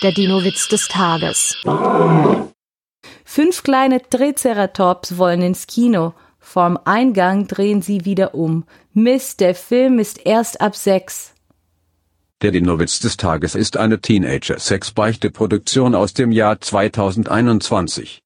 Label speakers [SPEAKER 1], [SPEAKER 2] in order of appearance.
[SPEAKER 1] Der Dino-Witz des Tages.
[SPEAKER 2] Fünf kleine Triceratops wollen ins Kino. Vorm Eingang drehen sie wieder um. Mist, der Film ist erst ab sechs.
[SPEAKER 3] Der Dino-Witz des Tages ist eine Teenager-Sex-Beichte-Produktion aus dem Jahr 2021.